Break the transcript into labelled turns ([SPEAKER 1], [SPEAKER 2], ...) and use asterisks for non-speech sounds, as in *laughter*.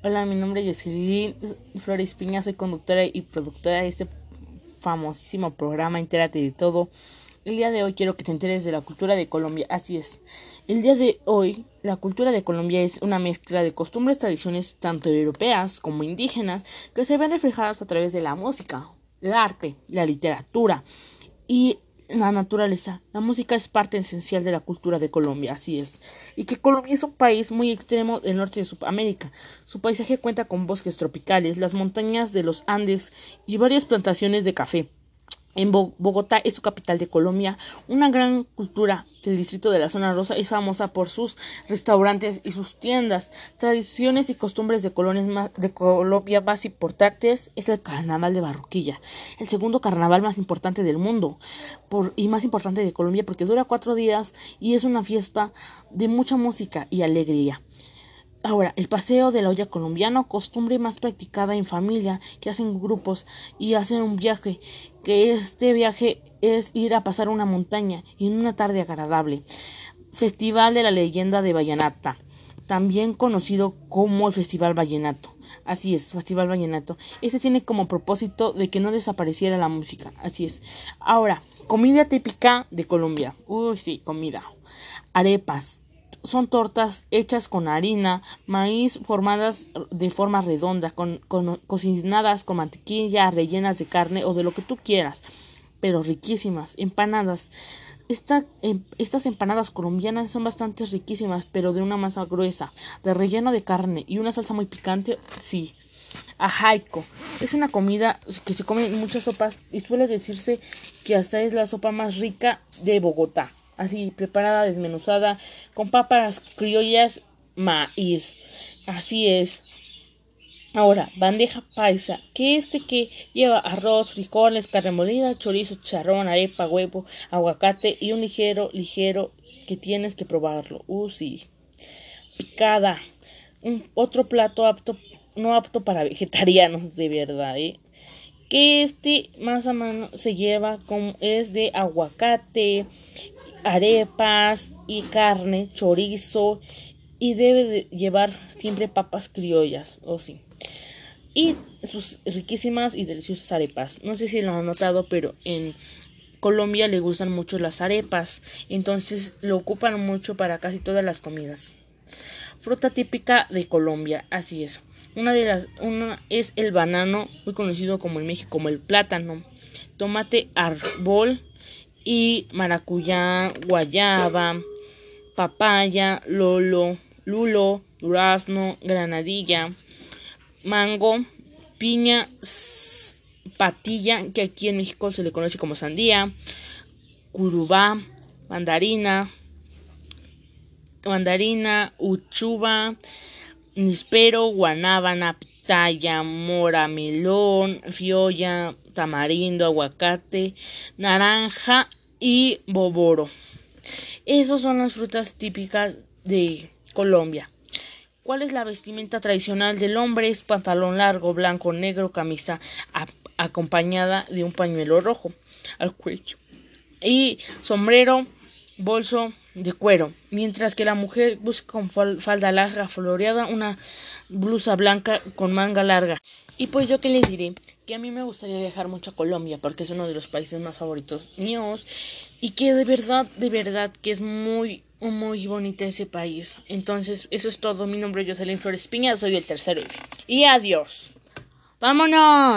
[SPEAKER 1] Hola, mi nombre es Jocelyn Flores Piña, soy conductora y productora de este famosísimo programa Entérate de todo. El día de hoy quiero que te enteres de la cultura de Colombia, así es. El día de hoy, la cultura de Colombia es una mezcla de costumbres, tradiciones tanto europeas como indígenas que se ven reflejadas a través de la música, el arte, la literatura y la naturaleza. La música es parte esencial de la cultura de Colombia, así es. Y que Colombia es un país muy extremo del norte de Sudamérica. Su paisaje cuenta con bosques tropicales, las montañas de los Andes y varias plantaciones de café. En Bogotá es su capital de Colombia. Una gran cultura del distrito de la zona rosa es famosa por sus restaurantes y sus tiendas. Tradiciones y costumbres de, de Colombia más importantes es el carnaval de Barroquilla, el segundo carnaval más importante del mundo por, y más importante de Colombia porque dura cuatro días y es una fiesta de mucha música y alegría. Ahora, el paseo de la olla colombiano, costumbre más practicada en familia, que hacen grupos y hacen un viaje, que este viaje es ir a pasar una montaña en una tarde agradable. Festival de la leyenda de Vallenata, también conocido como el Festival Vallenato. Así es, Festival Vallenato. Este tiene como propósito de que no desapareciera la música. Así es. Ahora, comida típica de Colombia. Uy, sí, comida. Arepas, son tortas hechas con harina, maíz formadas de forma redonda, con, cocinadas con mantequilla, rellenas de carne o de lo que tú quieras, pero riquísimas, empanadas. Em, estas empanadas colombianas son bastante riquísimas, pero de una masa gruesa, de relleno de carne y una salsa muy picante, sí. Ajaico. Es una comida que se come en muchas sopas y suele decirse que hasta es la sopa más rica de Bogotá así preparada, desmenuzada, con papas criollas, maíz. Así es. Ahora, bandeja paisa, que este que lleva arroz, frijoles, carne molida, chorizo, charrón, arepa, huevo, aguacate y un ligero, ligero que tienes que probarlo. Uh, sí. Picada. Otro plato apto, no apto para *laughs* vegetarianos, de verdad, ¿eh? Que este más a mano se lleva como es de aguacate, arepas y carne, chorizo y debe de llevar siempre papas criollas, o sí. Y sus riquísimas y deliciosas arepas. No sé si lo han notado, pero en Colombia le gustan mucho las arepas, entonces lo ocupan mucho para casi todas las comidas. Fruta típica de Colombia, así es. Una de las una es el banano, muy conocido como en México como el plátano. Tomate árbol, y maracuyá, guayaba, papaya, lolo, lulo, durazno, granadilla, mango, piña, patilla, que aquí en México se le conoce como sandía, curubá, mandarina, mandarina, uchuva, nispero, guanábana, pitaya, mora, melón, fiolla, tamarindo, aguacate, naranja y boboro. Esas son las frutas típicas de Colombia. ¿Cuál es la vestimenta tradicional del hombre? Es pantalón largo, blanco, negro, camisa acompañada de un pañuelo rojo al cuello y sombrero, bolso de cuero, mientras que la mujer busca con falda larga floreada una blusa blanca con manga larga. Y pues yo que les diré que a mí me gustaría viajar mucho a Colombia porque es uno de los países más favoritos míos y que de verdad, de verdad que es muy, muy bonito ese país. Entonces, eso es todo. Mi nombre es Jocelyn Flores Piña, soy el tercero. Y adiós. ¡Vámonos!